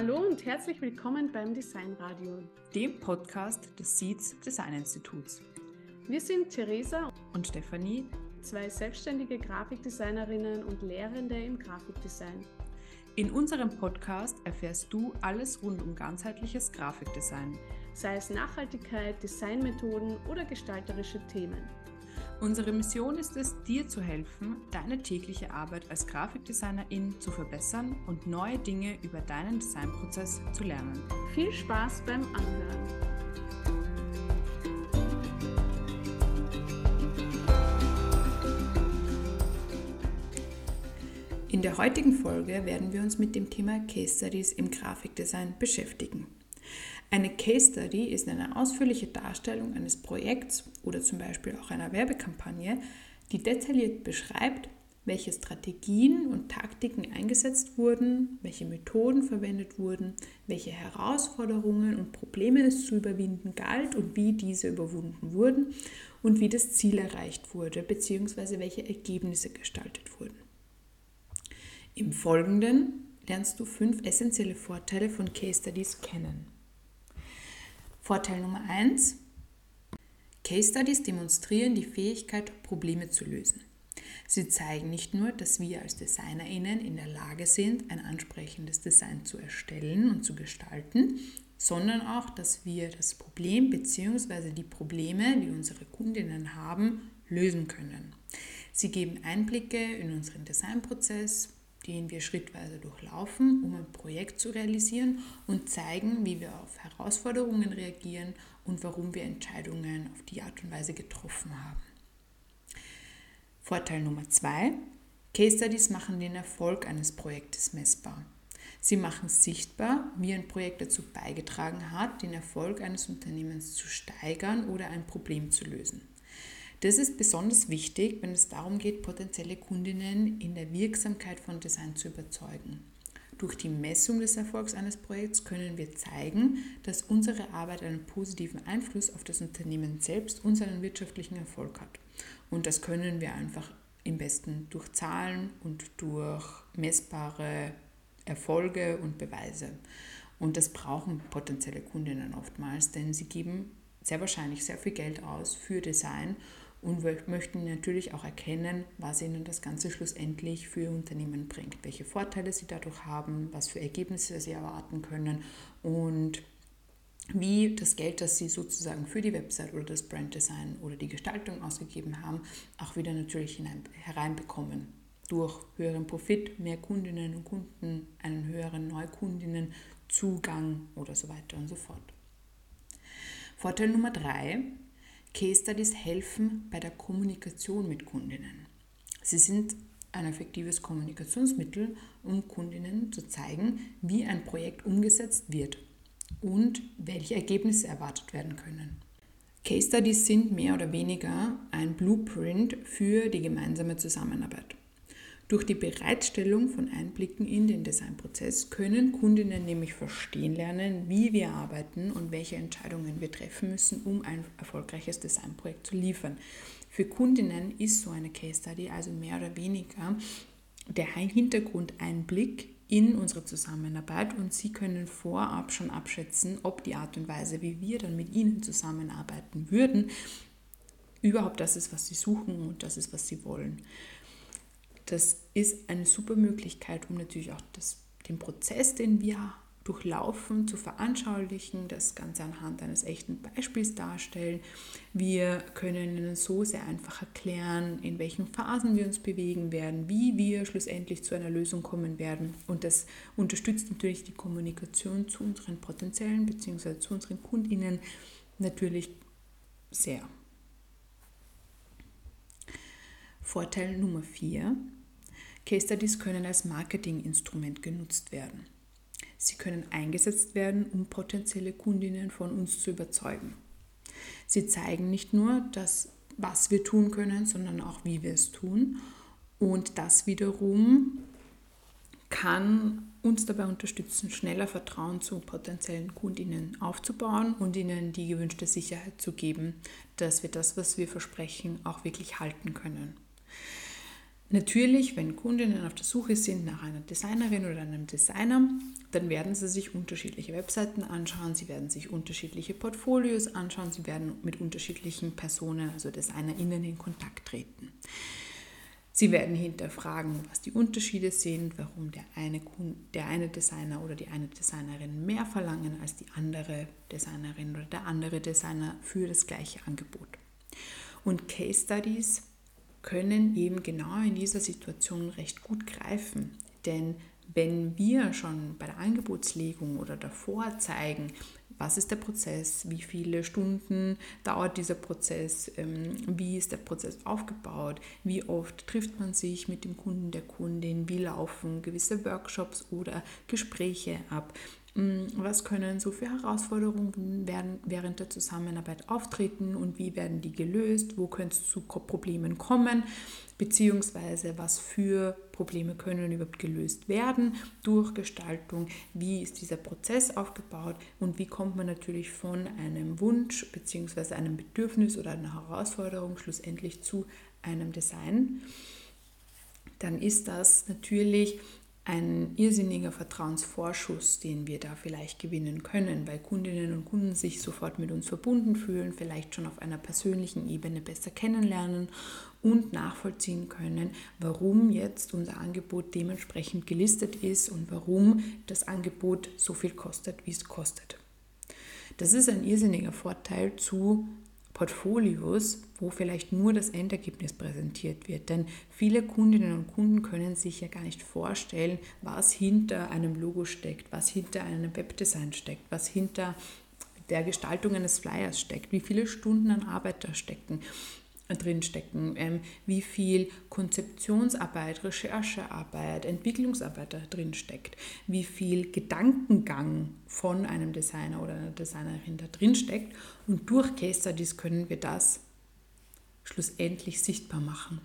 Hallo und herzlich willkommen beim Designradio, dem Podcast des Seeds Design Instituts. Wir sind Theresa und Stefanie, zwei selbstständige Grafikdesignerinnen und Lehrende im Grafikdesign. In unserem Podcast erfährst du alles rund um ganzheitliches Grafikdesign, sei es Nachhaltigkeit, Designmethoden oder gestalterische Themen. Unsere Mission ist es, dir zu helfen, deine tägliche Arbeit als Grafikdesignerin zu verbessern und neue Dinge über deinen Designprozess zu lernen. Viel Spaß beim Anhören! In der heutigen Folge werden wir uns mit dem Thema Case Studies im Grafikdesign beschäftigen. Eine Case Study ist eine ausführliche Darstellung eines Projekts oder zum Beispiel auch einer Werbekampagne, die detailliert beschreibt, welche Strategien und Taktiken eingesetzt wurden, welche Methoden verwendet wurden, welche Herausforderungen und Probleme es zu überwinden galt und wie diese überwunden wurden und wie das Ziel erreicht wurde bzw. welche Ergebnisse gestaltet wurden. Im Folgenden lernst du fünf essentielle Vorteile von Case Studies kennen. Vorteil Nummer 1. Case Studies demonstrieren die Fähigkeit, Probleme zu lösen. Sie zeigen nicht nur, dass wir als DesignerInnen in der Lage sind, ein ansprechendes Design zu erstellen und zu gestalten, sondern auch, dass wir das Problem bzw. die Probleme, die unsere Kundinnen haben, lösen können. Sie geben Einblicke in unseren Designprozess, den wir schrittweise durchlaufen, um ein Projekt zu realisieren und zeigen, wie wir auf Herausforderungen reagieren und warum wir Entscheidungen auf die Art und Weise getroffen haben. Vorteil Nummer zwei. Case Studies machen den Erfolg eines Projektes messbar. Sie machen sichtbar, wie ein Projekt dazu beigetragen hat, den Erfolg eines Unternehmens zu steigern oder ein Problem zu lösen. Das ist besonders wichtig, wenn es darum geht, potenzielle Kundinnen in der Wirksamkeit von Design zu überzeugen. Durch die Messung des Erfolgs eines Projekts können wir zeigen, dass unsere Arbeit einen positiven Einfluss auf das Unternehmen selbst und seinen wirtschaftlichen Erfolg hat. Und das können wir einfach im besten durch Zahlen und durch messbare Erfolge und Beweise. Und das brauchen potenzielle Kundinnen oftmals, denn sie geben sehr wahrscheinlich sehr viel Geld aus für Design und wir möchten natürlich auch erkennen, was ihnen das Ganze schlussendlich für ihr Unternehmen bringt, welche Vorteile sie dadurch haben, was für Ergebnisse sie erwarten können und wie das Geld, das sie sozusagen für die Website oder das Branddesign oder die Gestaltung ausgegeben haben, auch wieder natürlich hinein, hereinbekommen. Durch höheren Profit, mehr Kundinnen und Kunden, einen höheren Neukundinnenzugang oder so weiter und so fort. Vorteil Nummer drei Case Studies helfen bei der Kommunikation mit Kundinnen. Sie sind ein effektives Kommunikationsmittel, um Kundinnen zu zeigen, wie ein Projekt umgesetzt wird und welche Ergebnisse erwartet werden können. Case Studies sind mehr oder weniger ein Blueprint für die gemeinsame Zusammenarbeit. Durch die Bereitstellung von Einblicken in den Designprozess können Kundinnen nämlich verstehen lernen, wie wir arbeiten und welche Entscheidungen wir treffen müssen, um ein erfolgreiches Designprojekt zu liefern. Für Kundinnen ist so eine Case Study also mehr oder weniger der Hintergrundeinblick in unsere Zusammenarbeit und Sie können vorab schon abschätzen, ob die Art und Weise, wie wir dann mit Ihnen zusammenarbeiten würden, überhaupt das ist, was Sie suchen und das ist, was Sie wollen. Das ist eine super Möglichkeit, um natürlich auch das, den Prozess, den wir durchlaufen, zu veranschaulichen, das Ganze anhand eines echten Beispiels darstellen. Wir können Ihnen so sehr einfach erklären, in welchen Phasen wir uns bewegen werden, wie wir schlussendlich zu einer Lösung kommen werden. Und das unterstützt natürlich die Kommunikation zu unseren potenziellen bzw. zu unseren Kundinnen natürlich sehr. Vorteil Nummer 4 Case Studies können als Marketinginstrument genutzt werden. Sie können eingesetzt werden, um potenzielle Kundinnen von uns zu überzeugen. Sie zeigen nicht nur das, was wir tun können, sondern auch, wie wir es tun. Und das wiederum kann uns dabei unterstützen, schneller Vertrauen zu potenziellen Kundinnen aufzubauen und ihnen die gewünschte Sicherheit zu geben, dass wir das, was wir versprechen, auch wirklich halten können. Natürlich, wenn Kundinnen auf der Suche sind nach einer Designerin oder einem Designer, dann werden sie sich unterschiedliche Webseiten anschauen, sie werden sich unterschiedliche Portfolios anschauen, sie werden mit unterschiedlichen Personen, also DesignerInnen, in Kontakt treten. Sie werden hinterfragen, was die Unterschiede sind, warum der eine, der eine Designer oder die eine Designerin mehr verlangen als die andere Designerin oder der andere Designer für das gleiche Angebot. Und Case Studies können eben genau in dieser Situation recht gut greifen. Denn wenn wir schon bei der Angebotslegung oder davor zeigen, was ist der Prozess, wie viele Stunden dauert dieser Prozess, ähm, wie ist der Prozess aufgebaut, wie oft trifft man sich mit dem Kunden, der Kundin, wie laufen gewisse Workshops oder Gespräche ab, was können so für Herausforderungen während der Zusammenarbeit auftreten und wie werden die gelöst? Wo könnte es zu Problemen kommen? Beziehungsweise was für Probleme können überhaupt gelöst werden durch Gestaltung? Wie ist dieser Prozess aufgebaut? Und wie kommt man natürlich von einem Wunsch beziehungsweise einem Bedürfnis oder einer Herausforderung schlussendlich zu einem Design? Dann ist das natürlich ein irrsinniger Vertrauensvorschuss, den wir da vielleicht gewinnen können, weil Kundinnen und Kunden sich sofort mit uns verbunden fühlen, vielleicht schon auf einer persönlichen Ebene besser kennenlernen und nachvollziehen können, warum jetzt unser Angebot dementsprechend gelistet ist und warum das Angebot so viel kostet, wie es kostet. Das ist ein irrsinniger Vorteil zu Portfolios, wo vielleicht nur das Endergebnis präsentiert wird. Denn viele Kundinnen und Kunden können sich ja gar nicht vorstellen, was hinter einem Logo steckt, was hinter einem Webdesign steckt, was hinter der Gestaltung eines Flyers steckt, wie viele Stunden an Arbeit da stecken drinstecken, ähm, wie viel Konzeptionsarbeit, Recherchearbeit, Entwicklungsarbeit da drin steckt, wie viel Gedankengang von einem Designer oder einer Designerin da drin steckt. Und durch Case Studies können wir das schlussendlich sichtbar machen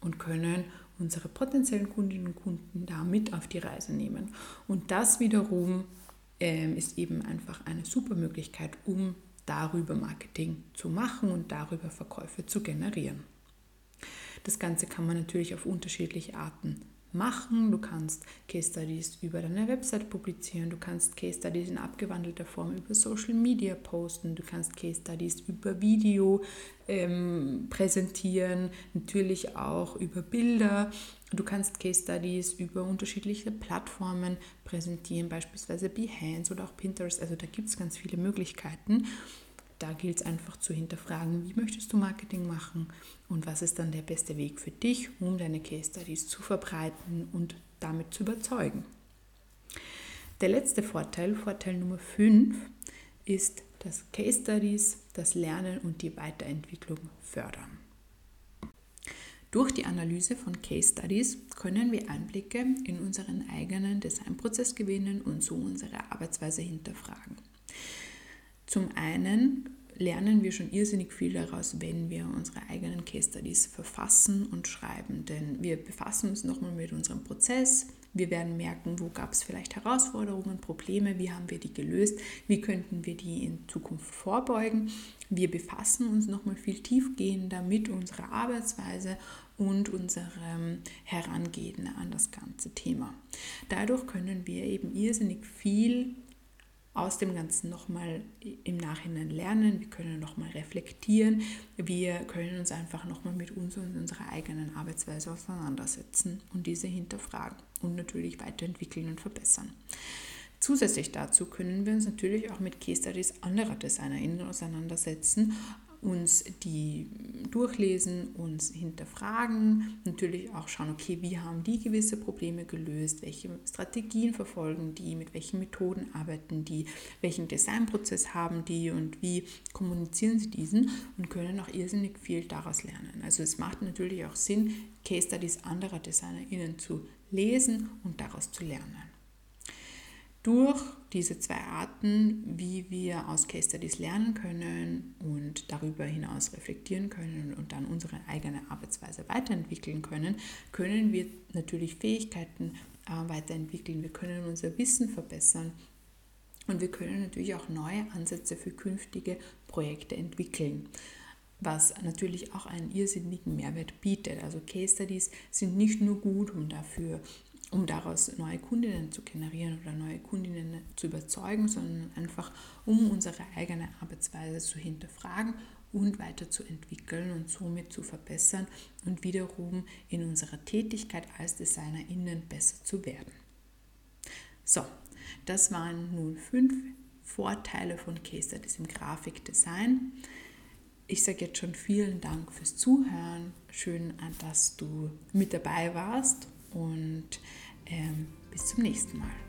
und können unsere potenziellen Kundinnen und Kunden damit auf die Reise nehmen. Und das wiederum ähm, ist eben einfach eine super Möglichkeit, um darüber Marketing zu machen und darüber Verkäufe zu generieren. Das Ganze kann man natürlich auf unterschiedliche Arten machen. Du kannst Case Studies über deine Website publizieren, du kannst Case Studies in abgewandelter Form über Social Media posten, du kannst Case Studies über Video ähm, präsentieren, natürlich auch über Bilder. Du kannst Case Studies über unterschiedliche Plattformen präsentieren, beispielsweise Behance oder auch Pinterest. Also da gibt es ganz viele Möglichkeiten. Da gilt es einfach zu hinterfragen, wie möchtest du Marketing machen und was ist dann der beste Weg für dich, um deine Case Studies zu verbreiten und damit zu überzeugen. Der letzte Vorteil, Vorteil Nummer 5, ist, dass Case Studies das Lernen und die Weiterentwicklung fördern. Durch die Analyse von Case Studies können wir Einblicke in unseren eigenen Designprozess gewinnen und so unsere Arbeitsweise hinterfragen. Zum einen lernen wir schon irrsinnig viel daraus, wenn wir unsere eigenen Case Studies verfassen und schreiben, denn wir befassen uns nochmal mit unserem Prozess. Wir werden merken, wo gab es vielleicht Herausforderungen, Probleme, wie haben wir die gelöst, wie könnten wir die in Zukunft vorbeugen. Wir befassen uns nochmal viel tiefgehender mit unserer Arbeitsweise und unserem Herangehen an das ganze Thema. Dadurch können wir eben irrsinnig viel aus dem Ganzen nochmal im Nachhinein lernen, wir können nochmal reflektieren, wir können uns einfach nochmal mit uns und unserer eigenen Arbeitsweise auseinandersetzen und diese hinterfragen und natürlich weiterentwickeln und verbessern. Zusätzlich dazu können wir uns natürlich auch mit Case Studies anderer DesignerInnen auseinandersetzen uns die durchlesen, uns hinterfragen, natürlich auch schauen, okay, wie haben die gewisse Probleme gelöst, welche Strategien verfolgen die, mit welchen Methoden arbeiten die, welchen Designprozess haben die und wie kommunizieren sie diesen und können auch irrsinnig viel daraus lernen. Also es macht natürlich auch Sinn, Case Studies anderer DesignerInnen zu lesen und daraus zu lernen. Durch diese zwei Arten, wie wir aus Case Studies lernen können und darüber hinaus reflektieren können und dann unsere eigene Arbeitsweise weiterentwickeln können, können wir natürlich Fähigkeiten äh, weiterentwickeln, wir können unser Wissen verbessern und wir können natürlich auch neue Ansätze für künftige Projekte entwickeln. was natürlich auch einen irrsinnigen Mehrwert bietet. Also Case Studies sind nicht nur gut, um dafür um daraus neue Kundinnen zu generieren oder neue Kundinnen zu überzeugen, sondern einfach um unsere eigene Arbeitsweise zu hinterfragen und weiterzuentwickeln und somit zu verbessern und wiederum in unserer Tätigkeit als DesignerInnen besser zu werden. So, das waren nun fünf Vorteile von Case Studies im Grafikdesign. Ich sage jetzt schon vielen Dank fürs Zuhören. Schön, dass du mit dabei warst und ähm, bis zum nächsten Mal.